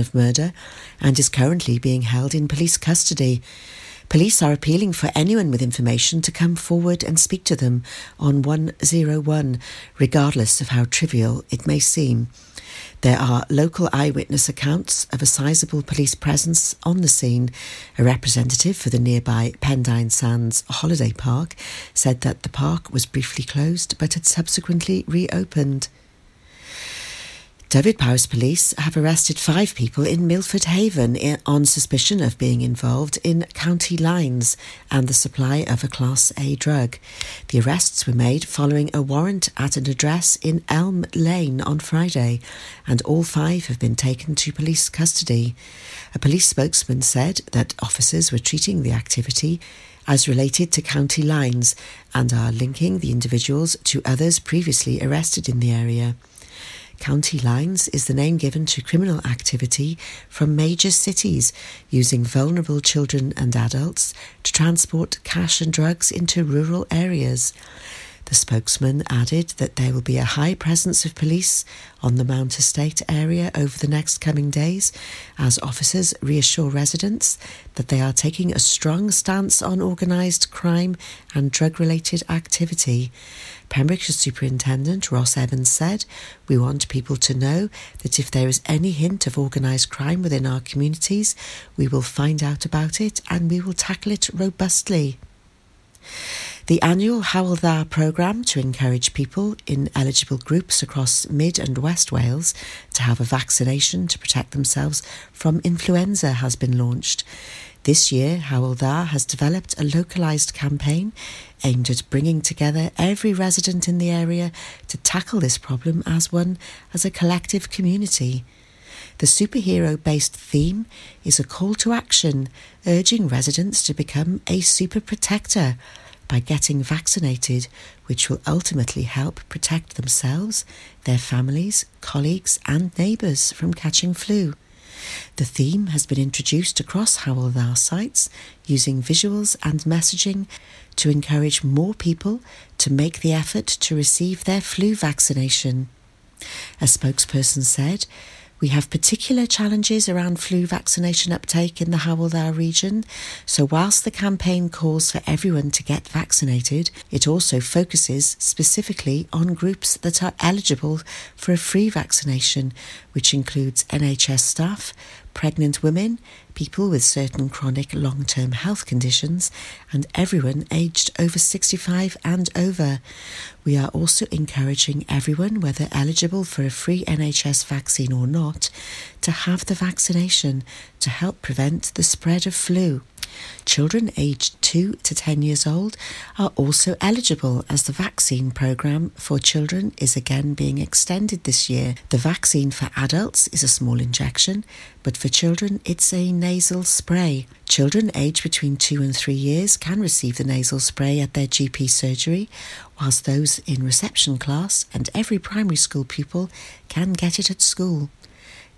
of murder and is currently being held in police custody. Police are appealing for anyone with information to come forward and speak to them on 101, regardless of how trivial it may seem. There are local eyewitness accounts of a sizable police presence on the scene. A representative for the nearby Pendine Sands Holiday Park said that the park was briefly closed but had subsequently reopened. Dyfed-Powys Police have arrested five people in Milford Haven on suspicion of being involved in county lines and the supply of a Class A drug. The arrests were made following a warrant at an address in Elm Lane on Friday, and all five have been taken to police custody. A police spokesman said that officers were treating the activity as related to county lines and are linking the individuals to others previously arrested in the area. County lines is the name given to criminal activity from major cities using vulnerable children and adults to transport cash and drugs into rural areas. The spokesman added that there will be a high presence of police on the Mount Estate area over the next coming days as officers reassure residents that they are taking a strong stance on organised crime and drug related activity. Pembrokeshire Superintendent Ross Evans said, We want people to know that if there is any hint of organised crime within our communities, we will find out about it and we will tackle it robustly. The annual Hywel Dda programme to encourage people in eligible groups across Mid and West Wales to have a vaccination to protect themselves from influenza has been launched. This year, Hywel Dda has developed a localised campaign aimed at bringing together every resident in the area to tackle this problem as one, as a collective community. The superhero based theme is a call to action, urging residents to become a super protector by getting vaccinated, which will ultimately help protect themselves, their families, colleagues, and neighbours from catching flu. The theme has been introduced across Hywel Dda sites using visuals and messaging to encourage more people to make the effort to receive their flu vaccination. A spokesperson said, we have particular challenges around flu vaccination uptake in the Hywel Dda region, so whilst the campaign calls for everyone to get vaccinated, it also focuses specifically on groups that are eligible for a free vaccination, which includes NHS staff, pregnant women, people with certain chronic long term health conditions, and everyone aged over 65 and over. We are also encouraging everyone, whether eligible for a free NHS vaccine or not, to have the vaccination to help prevent the spread of flu. Children aged 2 to 10 years old are also eligible as the vaccine programme for children is again being extended this year. The vaccine for adults is a small injection, but for children it's a nasal spray. Children aged between 2 and 3 years can receive the nasal spray at their GP surgery, whilst those in reception class and every primary school pupil can get it at school.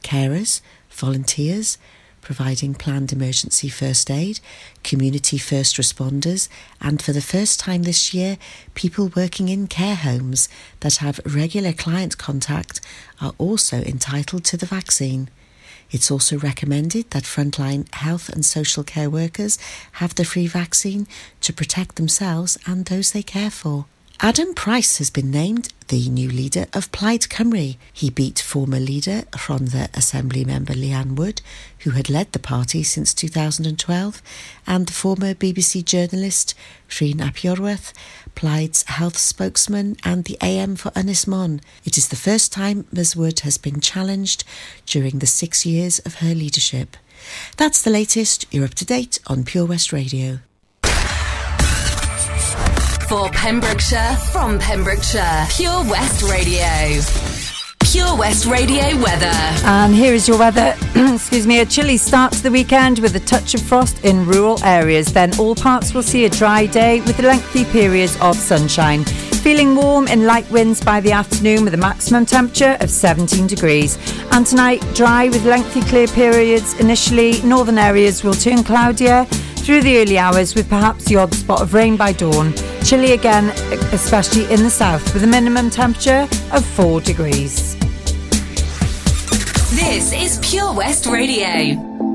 Carers, volunteers, providing planned emergency first aid, community first responders, and for the first time this year, people working in care homes that have regular client contact are also entitled to the vaccine. It's also recommended that frontline health and social care workers have the free vaccine to protect themselves and those they care for. Adam Price has been named the new leader of Plaid Cymru. He beat former leader Rhondda Assembly member Leanne Wood, who had led the party since 2012, and the former BBC journalist Rhun ap Iorwerth, Plaid's health spokesman, and the AM for Ynys Môn. It is the first time Ms Wood has been challenged during the six years of her leadership. That's the latest. You're up to date on Pure West Radio. For Pembrokeshire, from Pembrokeshire, Pure West Radio. Pure West Radio weather. And here is your weather. Excuse me, a chilly start to the weekend with a touch of frost in rural areas. Then all parts will see a dry day with lengthy periods of sunshine feeling warm in light winds by the afternoon with a maximum temperature of 17 degrees. And tonight, dry with lengthy clear periods. Initially, northern areas will turn cloudier through the early hours with perhaps the odd spot of rain by dawn. Chilly again, especially in the south, with a minimum temperature of 4 degrees. This is Pure West Radio.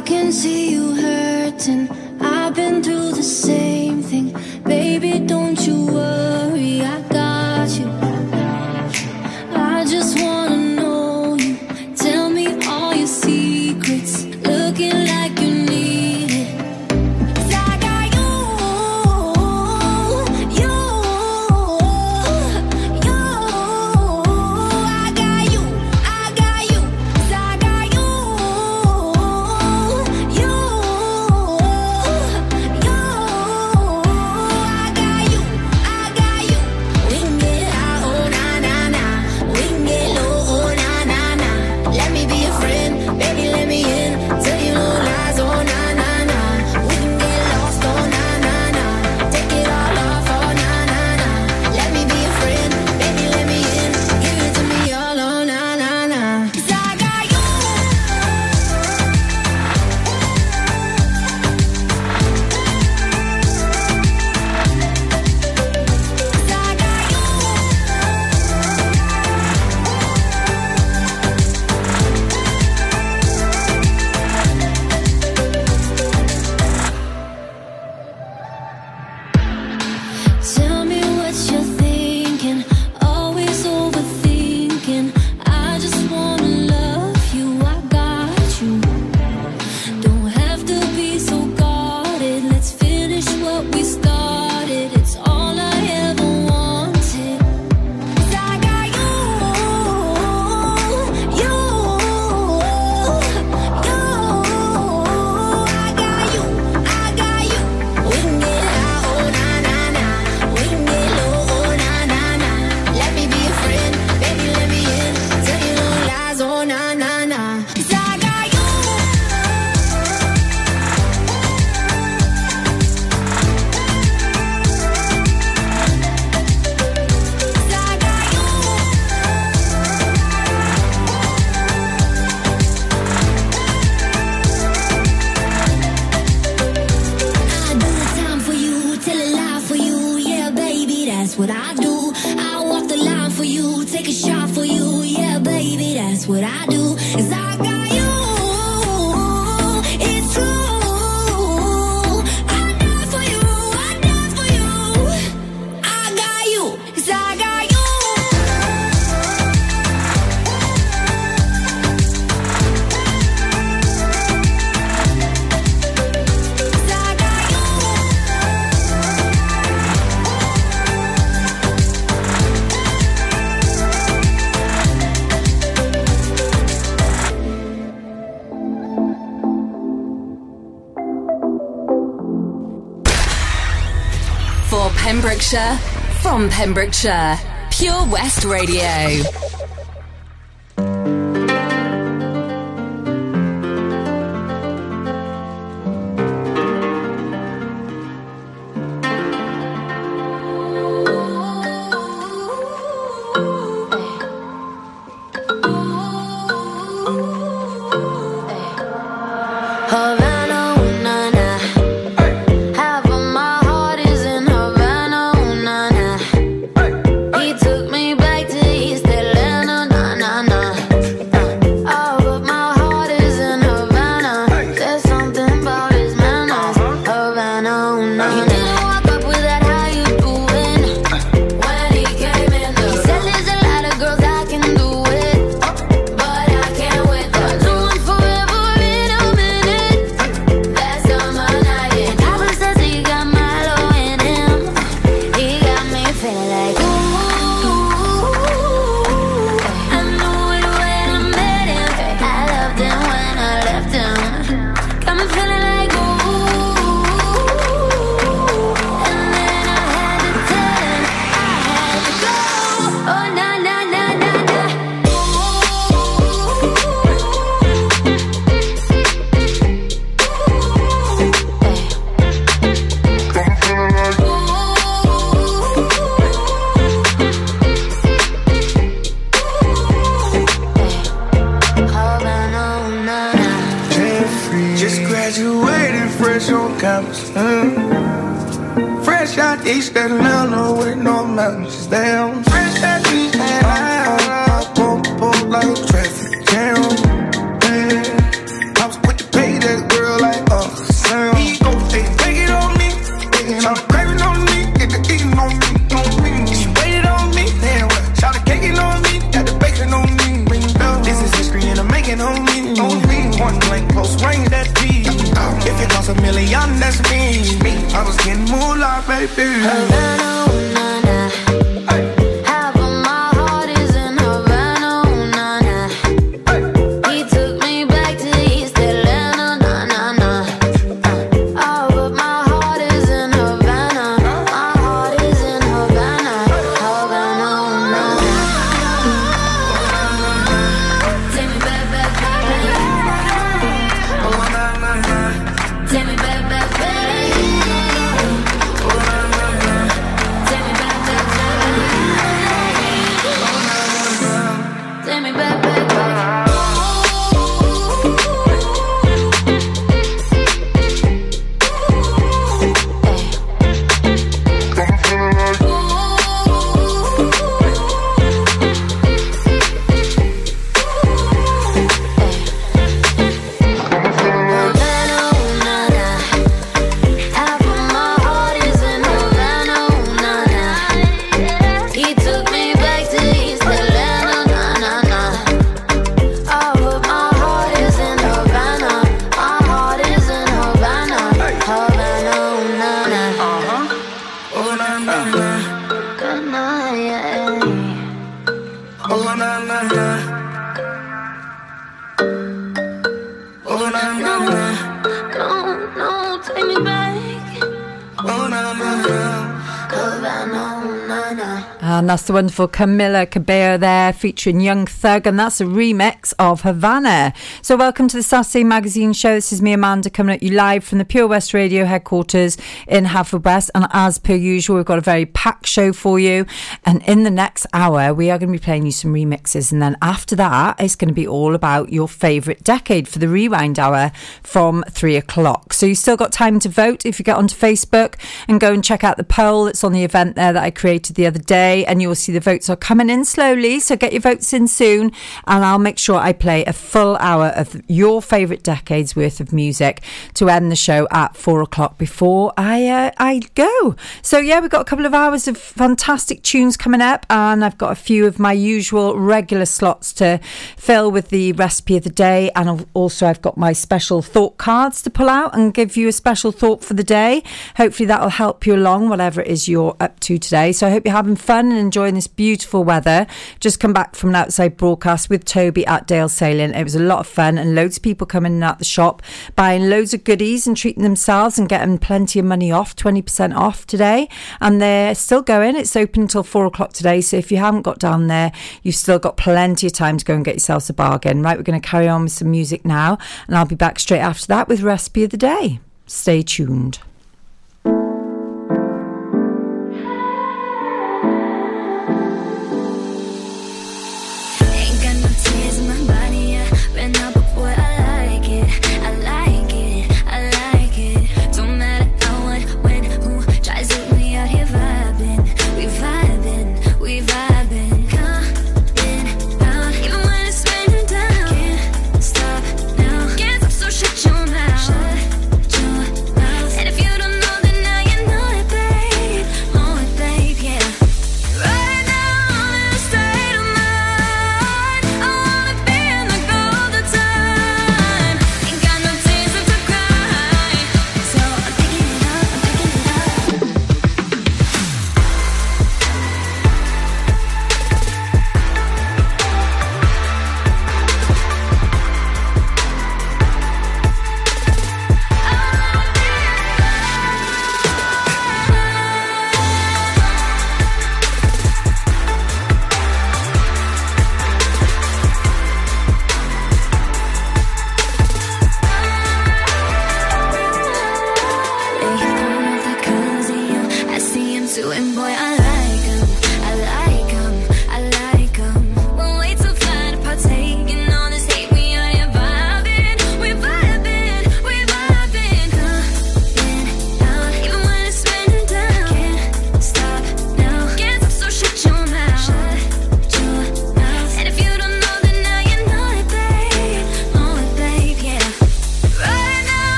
I can see you hurting. I've been through the same thing. Baby, don't you worry. what I do. I Pembrokeshire. Pure West Radio. That's the wonderful Camila Cabello there featuring Young Thug, and that's a remix of Havana. So, welcome to the Saturday Magazine Show. This is me, Amanda, coming at you live from the Pure West Radio headquarters in Haverfordwest. And as per usual, we've got a very packed show for you. And in the next hour, we are going to be playing you some remixes. And then after that, it's going to be all about your favourite decade for the rewind hour from three o'clock. So, you've still got time to vote if you get onto Facebook and go and check out the poll that's on the event there that I created the other day. And you'll see the votes are coming in slowly. So, get your votes in soon. And I'll make sure I play a full hour of your favourite decades worth of music to end the show at four o'clock before I uh, I go. So yeah, we've got a couple of hours of fantastic tunes coming up, and I've got a few of my usual regular slots to fill with the recipe of the day, and also I've got my special thought cards to pull out and give you a special thought for the day. Hopefully that'll help you along whatever it is you're up to today. So I hope you're having fun and enjoying this beautiful weather. Just come back from an outside broadcast with Toby at Dale Sailing. It was a lot of fun and loads of people coming in at the shop buying loads of goodies and treating themselves and getting plenty of money off, 20% off today. And they're still going. It's open until four o'clock today. So if you haven't got down there, you've still got plenty of time to go and get yourselves a bargain. Right, we're going to carry on with some music now. And I'll be back straight after that with Recipe of the Day. Stay tuned.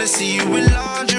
Wanna see you in lingerie.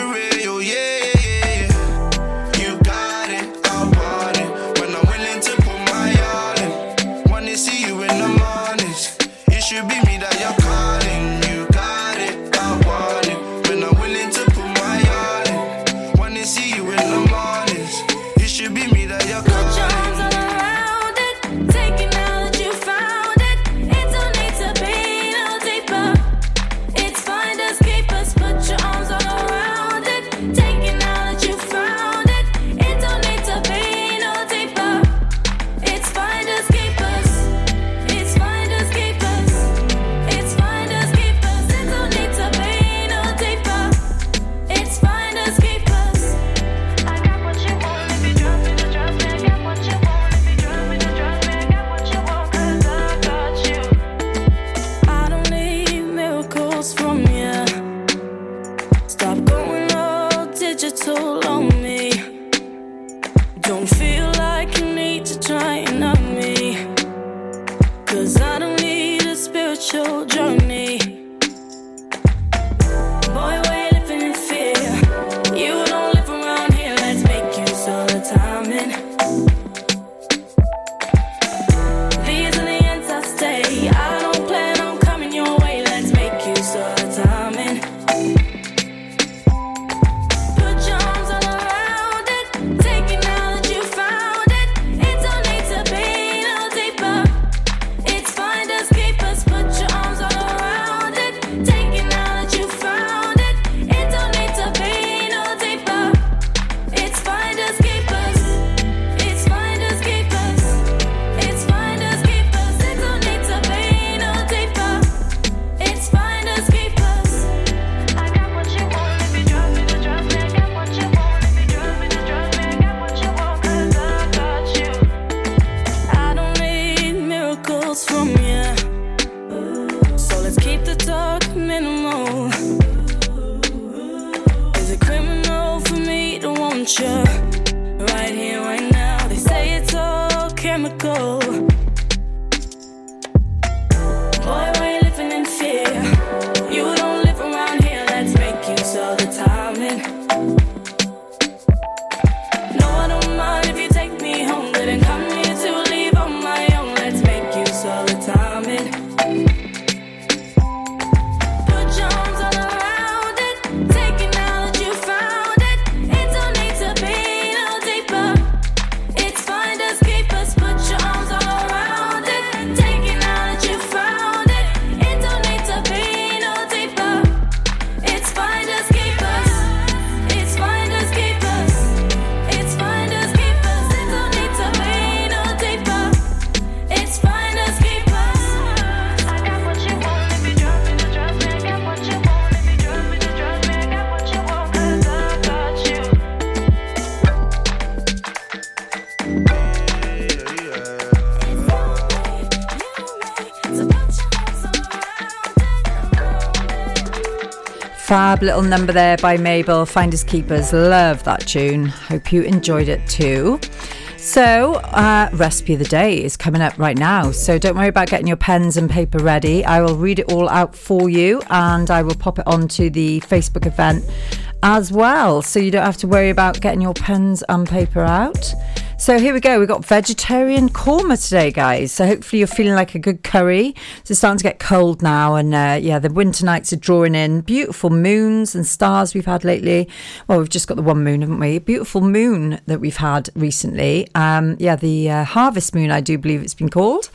Little number there by Mabel. Finders Keepers. Love that tune. Hope you enjoyed it too. So, uh, recipe of the day is coming up right now. So, don't worry about getting your pens and paper ready. I will read it all out for you and I will pop it onto the Facebook event as well. So, you don't have to worry about getting your pens and paper out. So here we go. We've got vegetarian korma today, guys. So hopefully you're feeling like a good curry. So it's starting to get cold now, and uh, yeah, the winter nights are drawing in. Beautiful moons and stars we've had lately. Well, we've just got the one moon, haven't we? Beautiful moon that we've had recently. Um, yeah, the uh, harvest moon, I do believe it's been called.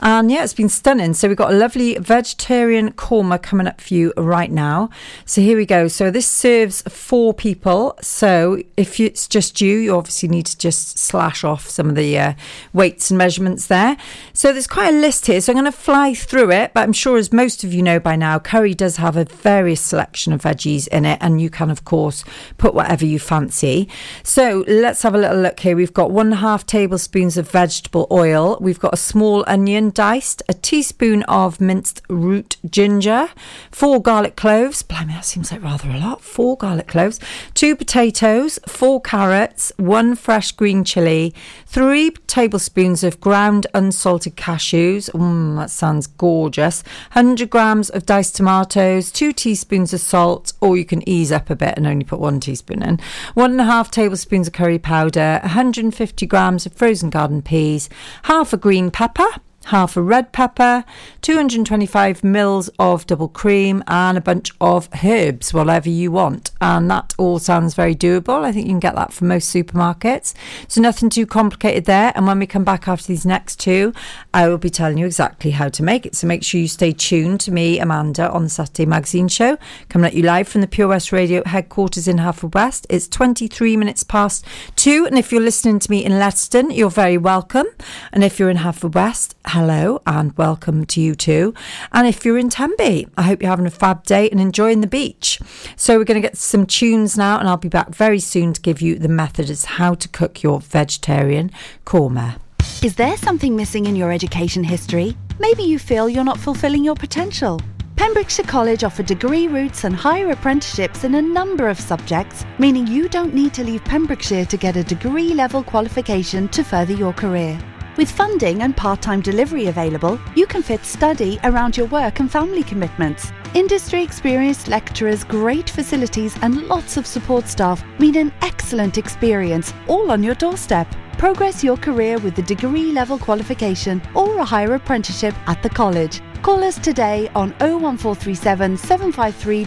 And yeah, it's been stunning. So we've got a lovely vegetarian korma coming up for you right now. So here we go. So this serves four people. So if it's just you, you obviously need to just slash off some of the uh, weights and measurements there. So there's quite a list here. So I'm going to fly through it. But I'm sure, as most of you know by now, curry does have a various selection of veggies in it. And you can, of course, put whatever you fancy. So let's have a little look here. We've got one and a half tablespoons of vegetable oil. We've got a small onion diced, a teaspoon of minced root ginger, four garlic cloves. Blimey, that seems like rather a lot. Four garlic cloves, two potatoes, four carrots, one fresh green chili, three tablespoons of ground unsalted cashews. Mmm, that sounds gorgeous. 100 grams of diced tomatoes, two teaspoons of salt, or you can ease up a bit and only put one teaspoon in. One and a half tablespoons of curry powder, 150 grams of frozen garden peas, half a green pepper half a red pepper, 225 mils of double cream, and a bunch of herbs, whatever you want. And that all sounds very doable. I think you can get that from most supermarkets. So nothing too complicated there. And when we come back after these next two, I will be telling you exactly how to make it. So make sure you stay tuned to me, Amanda, on the Saturday Magazine Show, coming at you live from the Pure West Radio headquarters in Haverfordwest. It's 23 minutes past two. And if you're listening to me in Leicester, you're very welcome. And if you're in Haverfordwest, hello and welcome to you too. And if you're in Tenby, I hope you're having a fab day and enjoying the beach. So we're going to get some tunes now, and I'll be back very soon to give you the method as how to cook your vegetarian korma. Is there something missing in your education history? Maybe you feel you're not fulfilling your potential. Pembrokeshire College offer degree routes and higher apprenticeships in a number of subjects, meaning you don't need to leave Pembrokeshire to get a degree level qualification to further your career. With funding and part time delivery available, you can fit study around your work and family commitments. Industry experienced lecturers, great facilities, and lots of support staff mean an excellent experience, all on your doorstep. Progress your career with a degree level qualification or a higher apprenticeship at the college. Call us today on 01437 753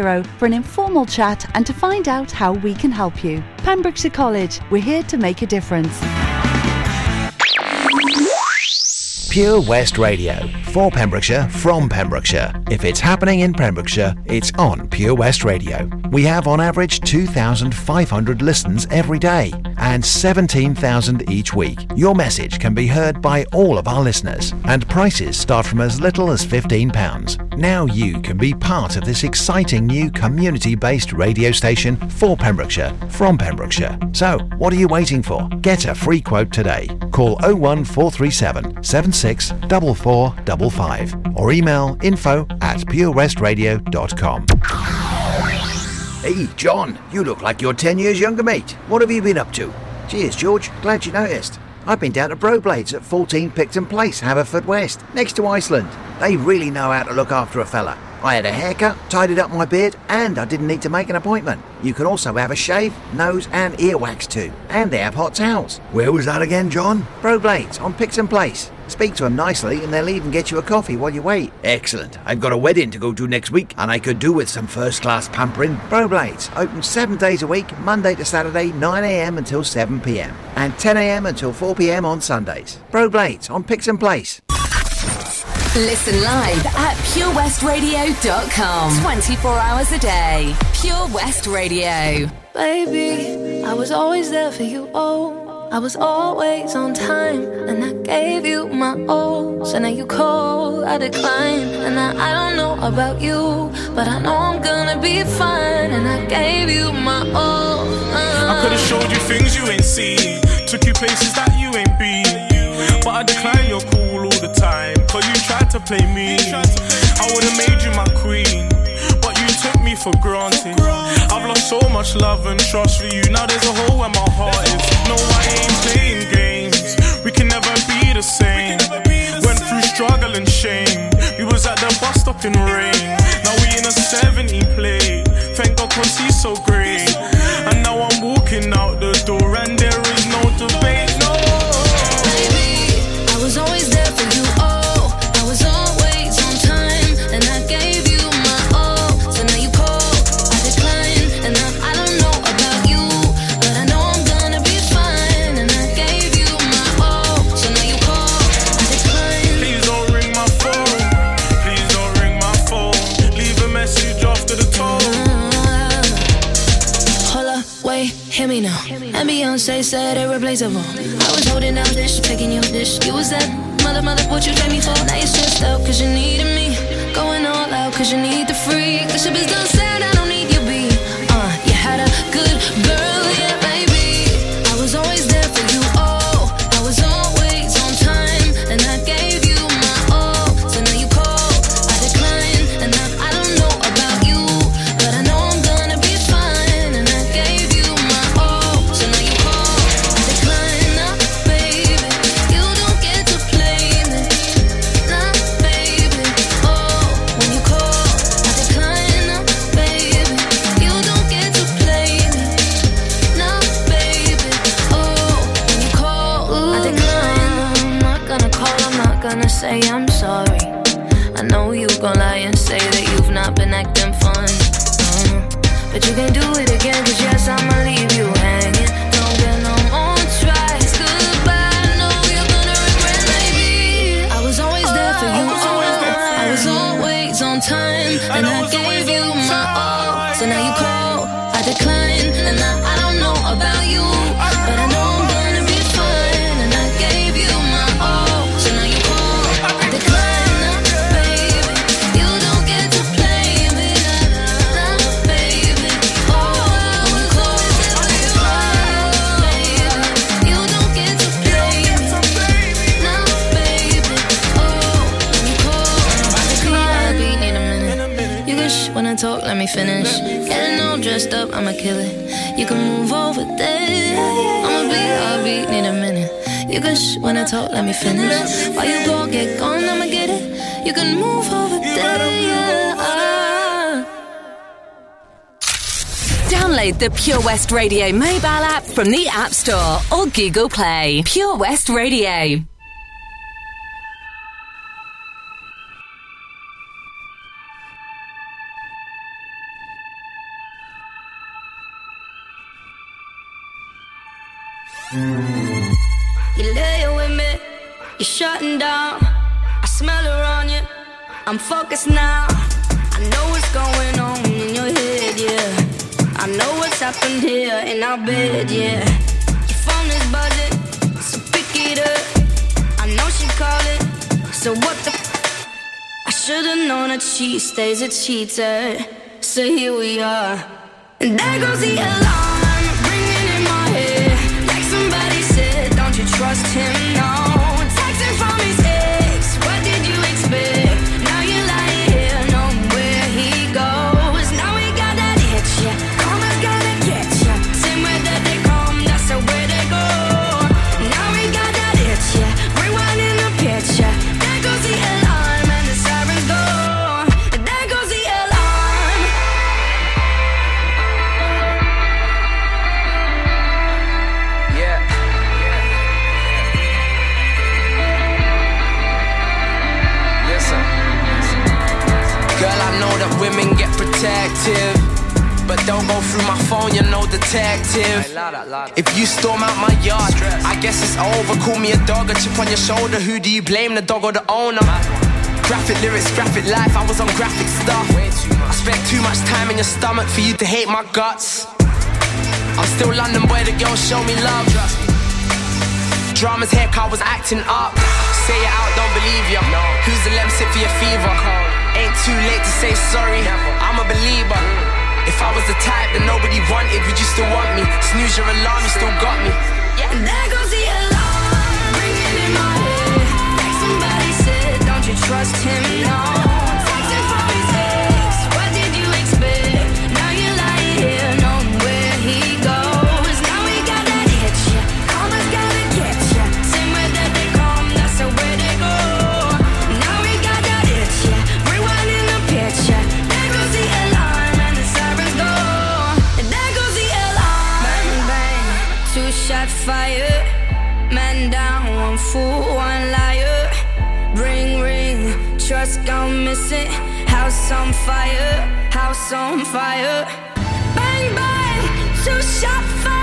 000 for an informal chat and to find out how we can help you. Pembrokeshire College, we're here to make a difference. Pure West Radio. For Pembrokeshire, from Pembrokeshire. If it's happening in Pembrokeshire, it's on Pure West Radio. We have on average 2,500 listens every day and 17,000 each week. Your message can be heard by all of our listeners and prices start from as little as £15. Now you can be part of this exciting new community-based radio station for Pembrokeshire, from Pembrokeshire. So, what are you waiting for? Get a free quote today. Call 01437 76 4455 or email info at purewestradio.com. Hey, John, you look like you're 10 years younger, mate. What have you been up to? Cheers, George. Glad you noticed. I've been down to Broblades at 14 Picton Place, Haverfordwest, next to Iceland. They really know how to look after a fella. I had a haircut, tidied up my beard, and I didn't need to make an appointment. You can also have a shave, nose, and ear wax too. And they have hot towels. Where was that again, John? Broblades on Picton Place. Speak to them nicely, and they'll even get you a coffee while you wait. Excellent. I've got a wedding to go to next week, and I could do with some first class pampering. Broblades, open seven days a week, Monday to Saturday, 9am until 7pm, and 10am until 4pm on Sundays. Broblades on Picton Place. Listen live at purewestradio.com. 24 hours a day. Pure West Radio. Baby, I was always there for you, oh. I was always on time, and I gave you my all. So now you call, I decline. And I, I don't know about you, but I know I'm gonna be fine. And I gave you my all. Uh. I could've showed you things you ain't seen, took you places that you ain't been. But I decline your call all the time, cause you tried to play me. I would've made you my queen, but you took me for granted. So much love and trust for you. Now there's a hole where my heart is. No, I ain't playing games. We can never be the same. Went through struggle and shame. We was at the bus stop in rain. Now we in a 70 plate. Thank God cause he's so great. And now I'm walking out the door and me. And Beyonce said irreplaceable. I was holding down dish, taking your dish. You was that mother, mother, what you trade me for? Now you're stressed out cause you needed me. Going all out cause you need the free. Cause ship is done said, I don't need your beat. Uh, you had a good girl, Up, I'ma kill it. You can move over there. I'ma be, be, need a minute. You can sh- when I talk, let me finish. While you go get gone, I'ma get it. You can move over there. Yeah. Download the Pure West Radio mobile app from the App Store or Google Play. Pure West Radio. You're shutting down. I smell her on you. I'm focused now. I know what's going on in your head, yeah. I know what's happened here in our bed, yeah. Your phone is buzzing, so pick it up. I know she calling, so what the? F- I should've known that she stays a cheater. So here we are, and there goes the alarm ringing in my head. Like somebody said, don't you trust him? No. Protective. But don't go through my phone, you're no detective. If you storm out my yard, I guess it's over. Call me a dog, a chip on your shoulder. Who do you blame, the dog or the owner? Graphic lyrics, graphic life, I was on graphic stuff. I spent too much time in your stomach for you to hate my guts. I'm still London boy, the girls show me love. Drama's car was acting up. Say it out, don't believe ya. Who's the lem sit for your fever? Ain't too late to say sorry. I'm a believer. If I was the type that nobody wanted, would you still want me? Snooze your alarm, you still got me. Yeah, and there goes the alarm ringing in my head. Like somebody said, don't you trust him? No. Trust gone missing. House on fire, house on fire. Bang bang, two shot fire.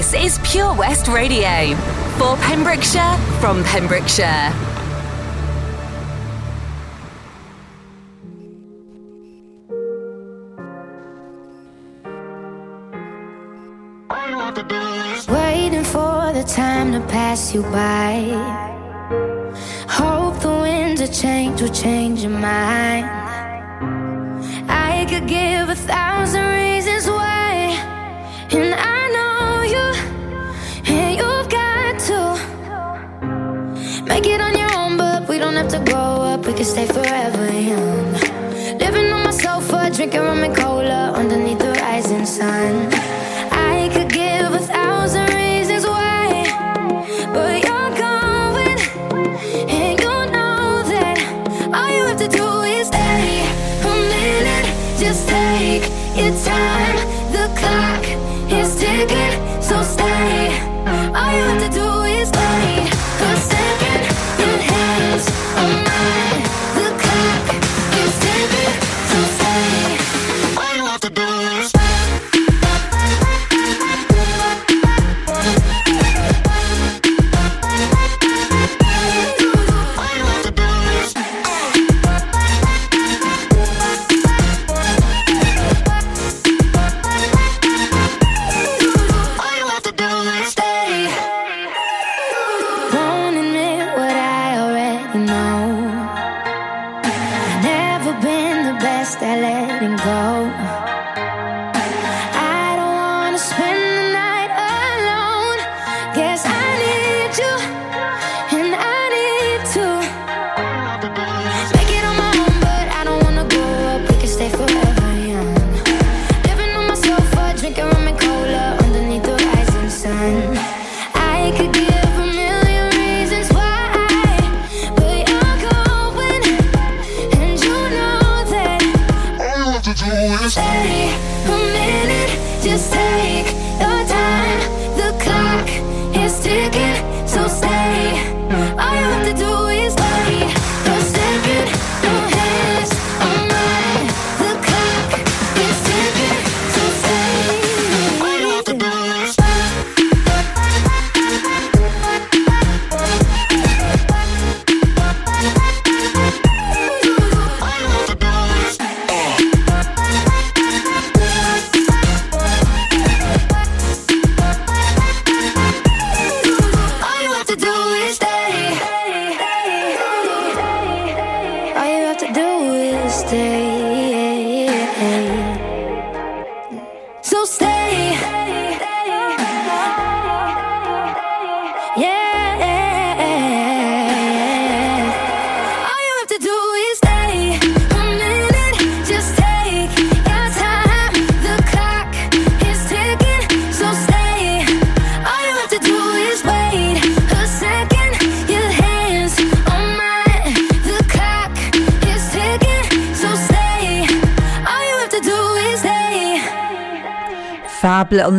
This is Pure West Radio. For Pembrokeshire, from Pembrokeshire. Waiting for the time to pass you by. Hope the winds of change will change your mind. I could give a thousand To grow up, we can stay forever young. Living on my sofa, drinking rum and cola underneath the rising sun.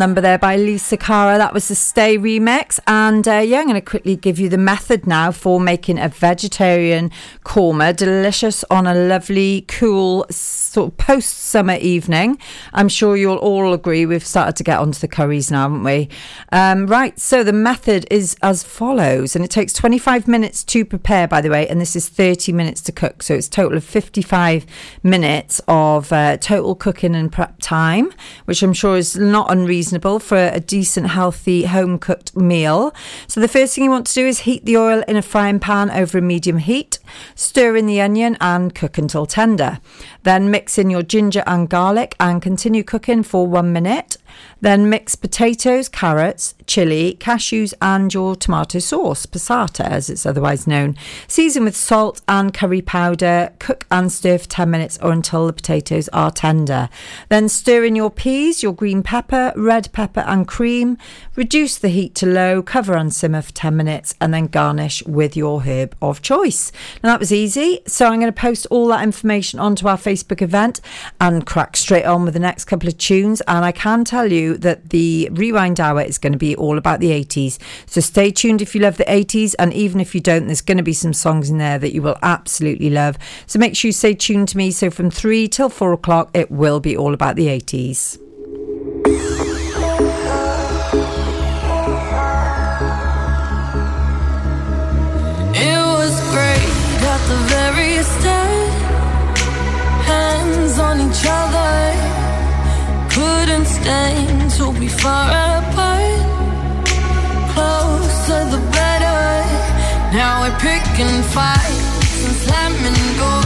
Number there by Alessia Cara. That was the Stay remix. And uh, yeah, I'm going to quickly give you the method now for making a vegetarian korma. Delicious on a lovely, cool, sort of post summer evening. I'm sure you'll all agree we've started to get onto the curries now, haven't we? Um, right, so the method is as follows. And it takes 25 minutes to prepare, by the way. And this is 30 minutes to cook. So it's total of 55 minutes of uh, total cooking and prep time, which I'm sure is not unreasonable for a decent, healthy, home cooked meal. So, the first thing you want to do is heat the oil in a frying pan over a medium heat. Stir in the onion and cook until tender. Then mix in your ginger and garlic and continue cooking for one minute. Then mix potatoes, carrots, chili, cashews, and your tomato sauce, passata as it's otherwise known. Season with salt and curry powder. Cook and stir for 10 minutes or until the potatoes are tender. Then stir in your peas, your green pepper, red pepper, and cream. Reduce the heat to low, cover and simmer for 10 minutes, and then garnish with your herb of choice. Now that was easy. So I'm going to post all that information onto our Facebook event and crack straight on with the next couple of tunes. And I can tell you that the rewind hour is going to be all about the 80s. So stay tuned if you love the 80s, and even if you don't, there's going to be some songs in there that you will absolutely love. So make sure you stay tuned to me. So from three till four o'clock, it will be all about the 80s. Stand to be far apart. Closer the better. Now we're picking fights and slamming doors.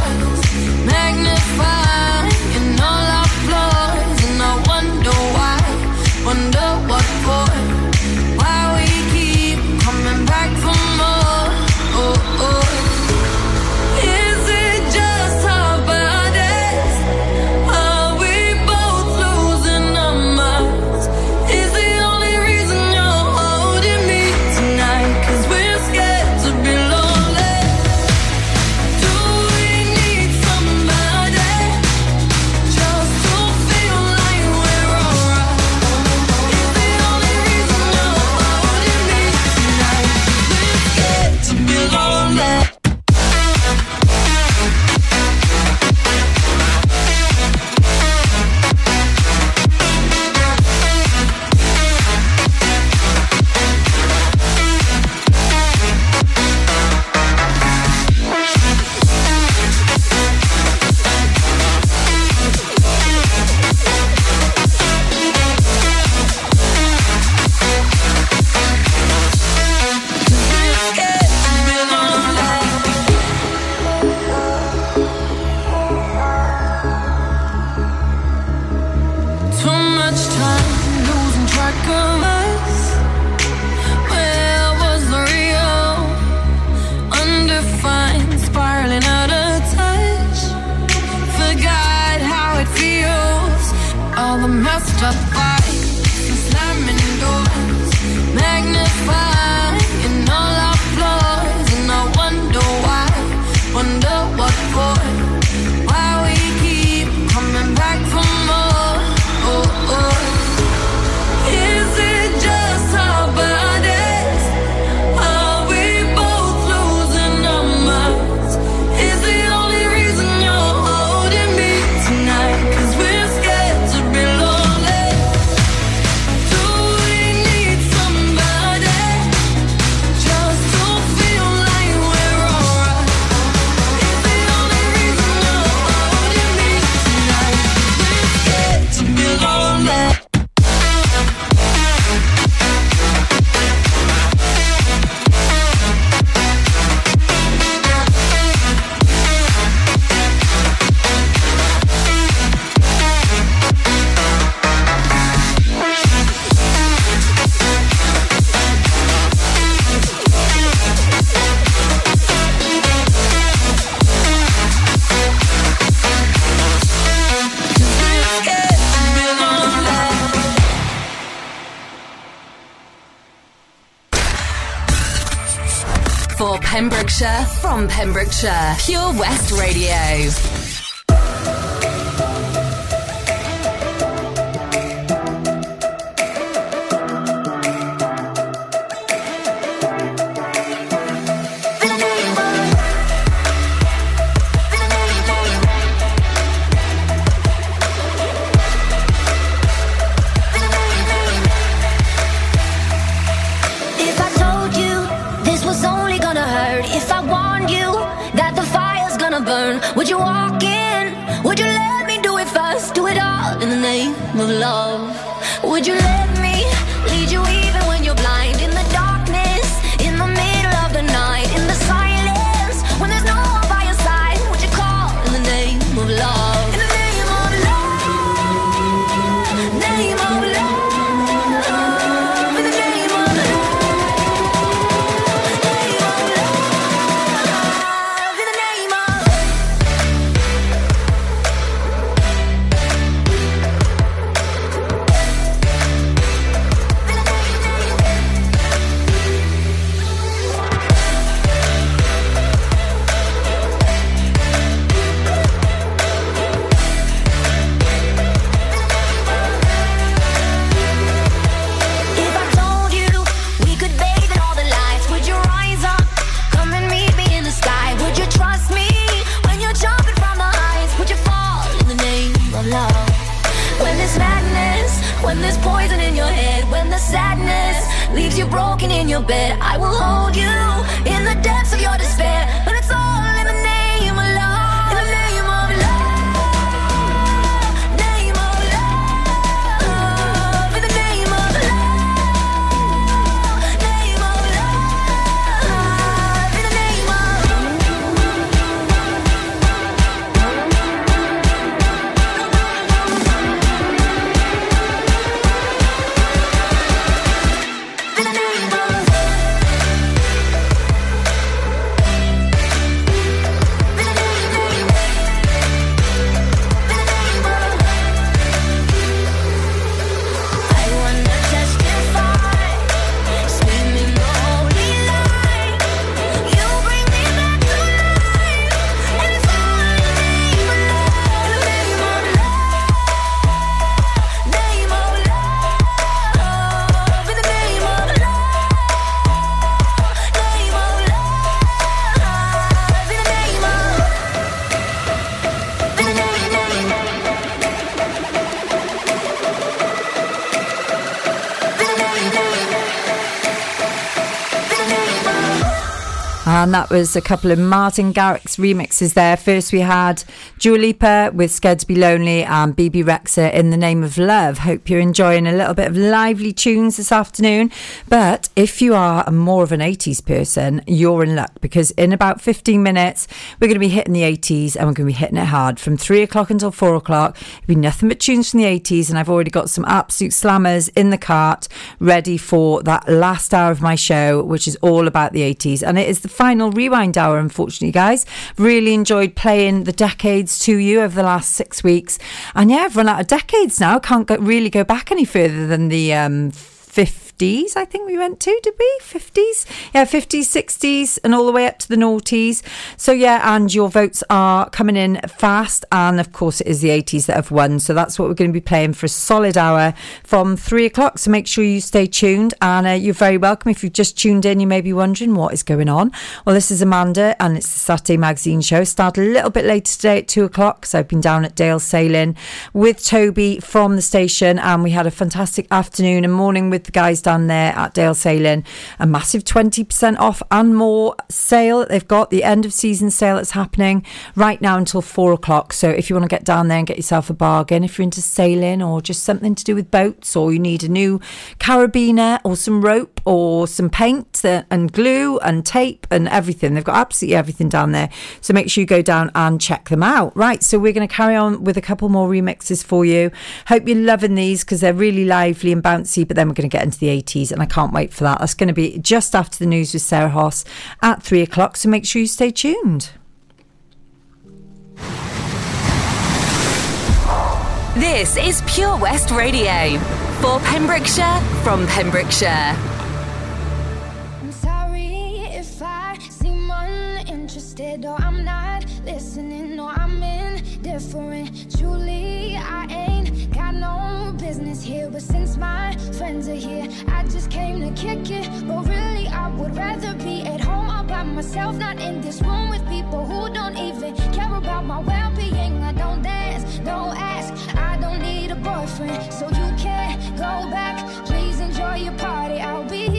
From Pembrokeshire, Pure West Radio. That was a couple of Martin Garrix remixes there. First, we had Dua Lipa with Scared to Be Lonely and Bebe Rexha in the Name of Love. Hope you're enjoying a little bit of lively tunes this afternoon. But if you are more of an 80s person, you're in luck because in about 15 minutes, we're going to be hitting the 80s and we're going to be hitting it hard from 3 o'clock until 4 o'clock. It'll be nothing but tunes from the 80s. And I've already got some absolute slammers in the cart ready for that last hour of my show, which is all about the 80s. And it is the final rewind hour, unfortunately, guys. Really enjoyed playing the decades to you over the last six weeks. And yeah, I've run out of decades now. Can't go, really go back any further than the um, 50s, I think we went to, did we? 50s? Yeah, 50s, 60s, and all the way up to the noughties. So, yeah, and your votes are coming in fast. And of course, it is the 80s that have won. So, that's what we're going to be playing for a solid hour from three o'clock. So, make sure you stay tuned. And uh, you're very welcome. If you've just tuned in, you may be wondering what is going on. Well, this is Amanda, and it's the Saturday Magazine show. Start a little bit later today at two o'clock. So, I've been down at Dale Sailing with Toby from the station, and we had a fantastic afternoon and morning with the guys down there at Dale Sailing. A massive 20% off and more sale that they've got, the end of season sale that's happening right now until four o'clock. So if you want to get down there and get yourself a bargain, if you're into sailing or just something to do with boats, or you need a new carabiner or some rope or some paint and glue and tape and everything, they've got absolutely everything down there. So make sure you go down and check them out. Right, so we're going to carry on with a couple more remixes for you. Hope you're loving these because they're really lively and bouncy, but then we're going to get into the 80s and I can't wait for that. That's going to be just after the news with Sarah Hoss at three o'clock. So make sure you stay tuned. This is Pure West Radio for Pembrokeshire from Pembrokeshire. But since my friends are here, I just came to kick it. But really, I would rather be at home all by myself, not in this room with people who don't even care about my well-being. I don't dance, don't ask, I don't need a boyfriend, so you can't go back. Please enjoy your party, I'll be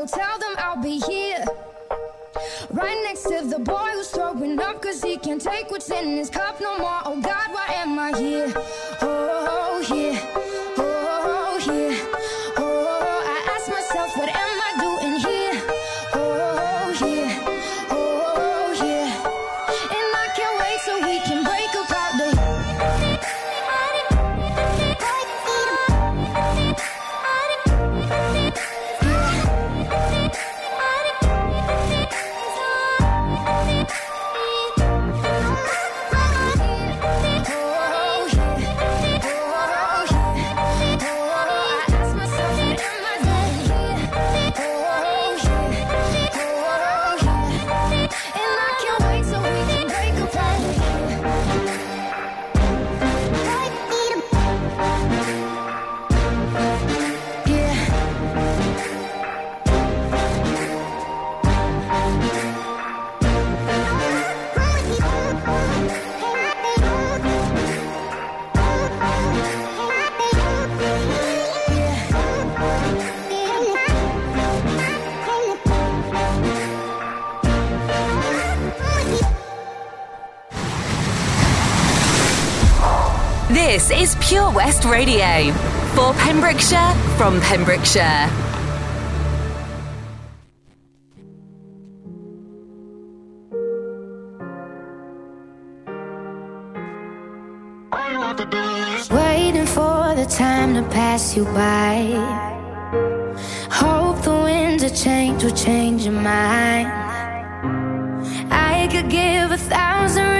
so tell them I'll be here. Right next to the boy who's throwing up, cause he can't take what's in his cup no more. For Pembrokeshire, from Pembrokeshire. Waiting for the time to pass you by. Hope the winds of change will change your mind. I could give a thousand.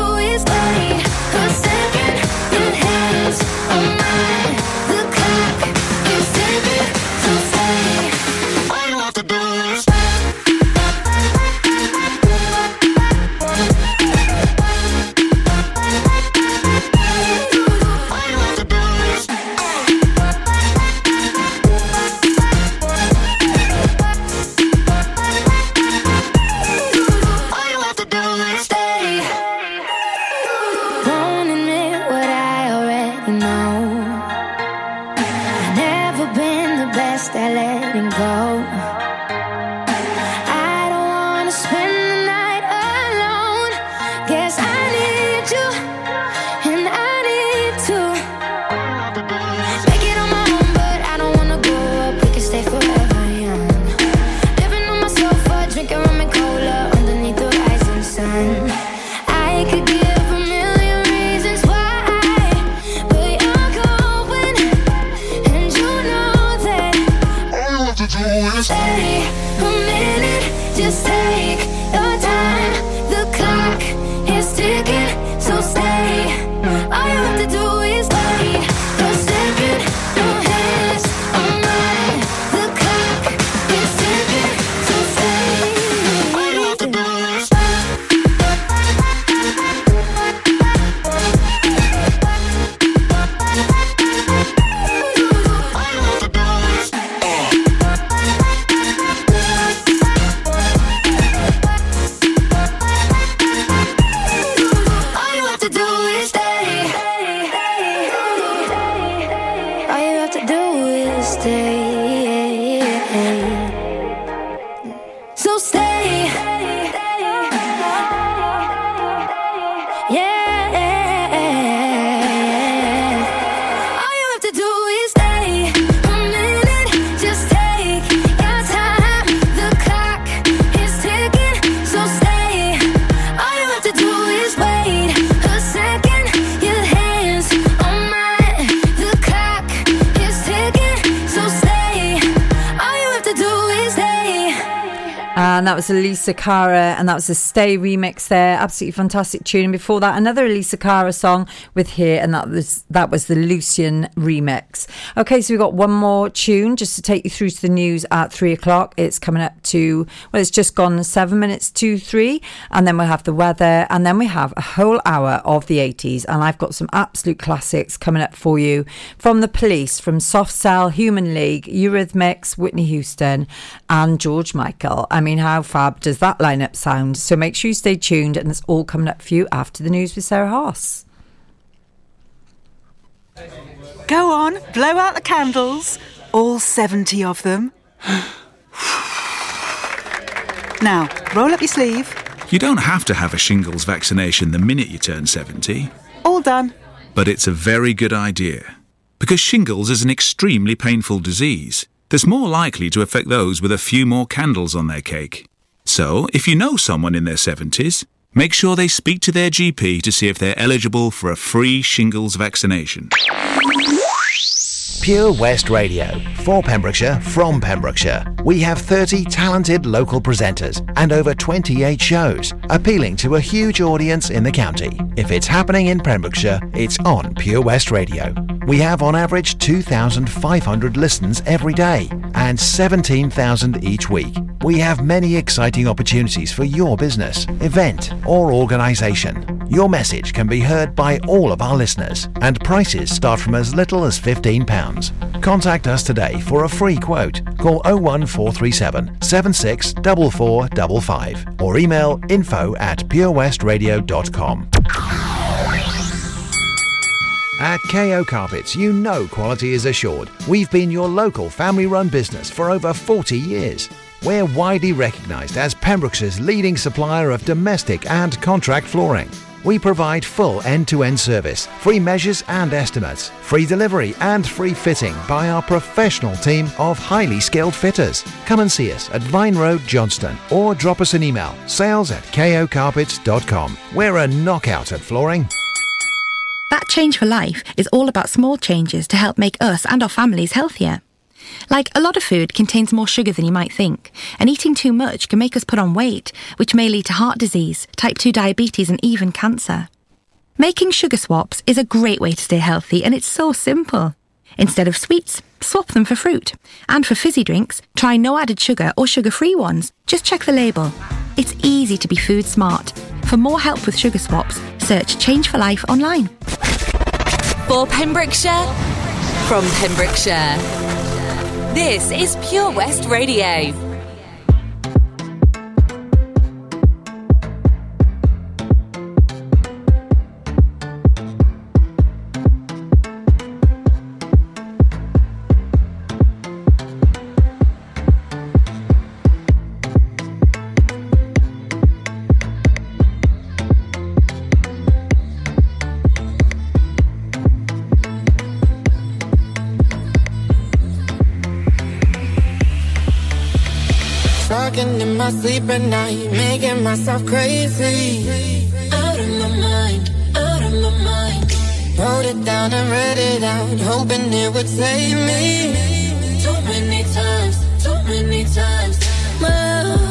Was Alessia Cara, and that was a Stay remix there. Absolutely fantastic tune. And before that, another Alessia Cara song with Here, and that was that was the Lucian remix. Okay, so we've got one more tune just to take you through to the news at three o'clock. It's coming up to well, it's just gone seven minutes to three, and then we'll have the weather, and then we have a whole hour of the 80s. And I've got some absolute classics coming up for you from the police, from Soft Cell, Human League, Eurythmics, Whitney Houston, and George Michael. I mean, how fab does that lineup sound? So make sure you stay tuned, and it's all coming up for you after the news with Sarah Haas. Go on, blow out the candles, all 70 of them. now, roll up your sleeve. You don't have to have a shingles vaccination the minute you turn 70, All done. but it's a very good idea. Because shingles is an extremely painful disease that's more likely to affect those with a few more candles on their cake. So, if you know someone in their 70s, make sure they speak to their GP to see if they're eligible for a free shingles vaccination. Pure West Radio. For Pembrokeshire, from Pembrokeshire. We have 30 talented local presenters and over 28 shows, appealing to a huge audience in the county. If it's happening in Pembrokeshire, it's on Pure West Radio. We have on average 2,500 listens every day and 17,000 each week. We have many exciting opportunities for your business, event, or organisation. Your message can be heard by all of our listeners, and prices start from as little as £15. Contact us today for a free quote. Call 01437 764455 or email info at purewestradio.com. At KO Carpets, you know quality is assured. We've been your local family run business for over 40 years. We're widely recognised as Pembroke's leading supplier of domestic and contract flooring. We provide full end to end service, free measures and estimates, free delivery and free fitting by our professional team of highly skilled fitters. Come and see us at Vine Road, Johnston, or drop us an email sales at kocarpets.com. We're a knockout at flooring. That change for life is all about small changes to help make us and our families healthier. Like a lot of food contains more sugar than you might think, and eating too much can make us put on weight, which may lead to heart disease, type 2 diabetes, and even cancer. Making sugar swaps is a great way to stay healthy, and it's so simple. Instead of sweets, swap them for fruit. And for fizzy drinks, try no added sugar or sugar free ones. Just check the label. It's easy to be food smart. For more help with sugar swaps, search Change for Life online. For Pembrokeshire, from Pembrokeshire. This is Pure West Radio. Sleep at night, making myself crazy. Out of my mind, out of my mind. Wrote it down and read it out, hoping it would save me. Too many times, too many times. Well,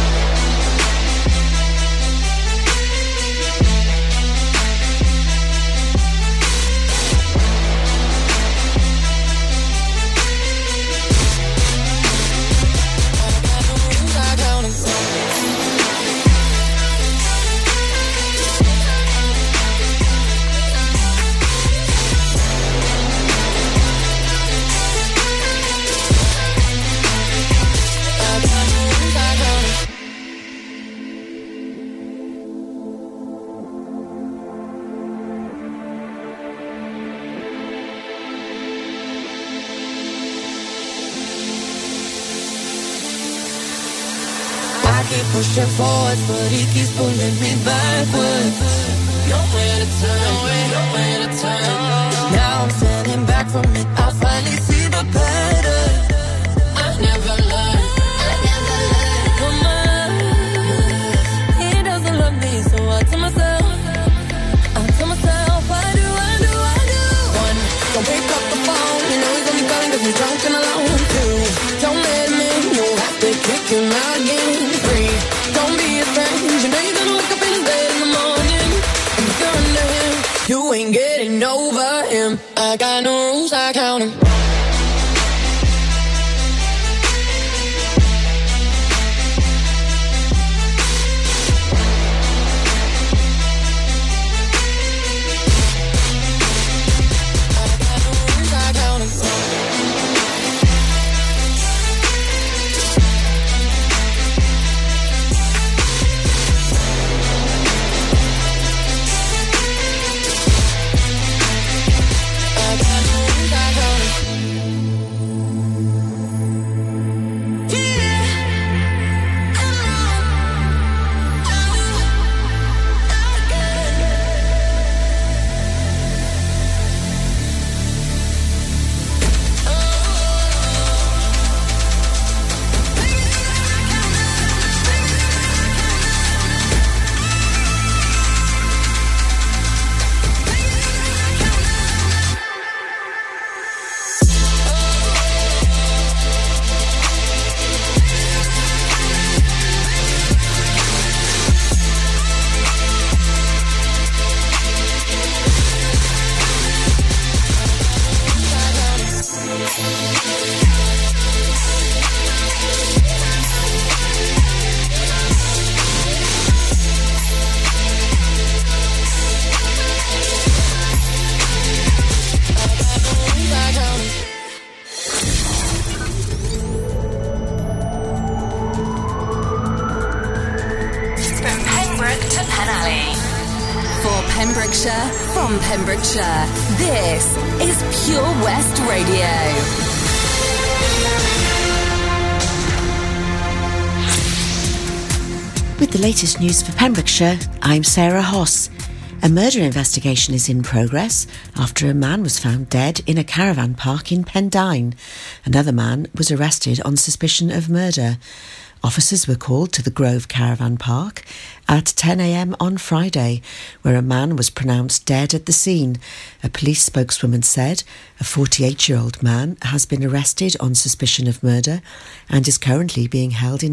Pushing forwards, but he keeps pulling me backwards. Nowhere to turn, nowhere to turn. Now I'm standing back from it. I finally see I got no rules, I count him. News for Pembrokeshire, I'm Sarah Hoss. A murder investigation is in progress after a man was found dead in a caravan park in Pendine. Another man was arrested on suspicion of murder. Officers were called to the Grove Caravan Park at 10am on Friday, where a man was pronounced dead at the scene. A police spokeswoman said a 48 year old man has been arrested on suspicion of murder and is currently being held in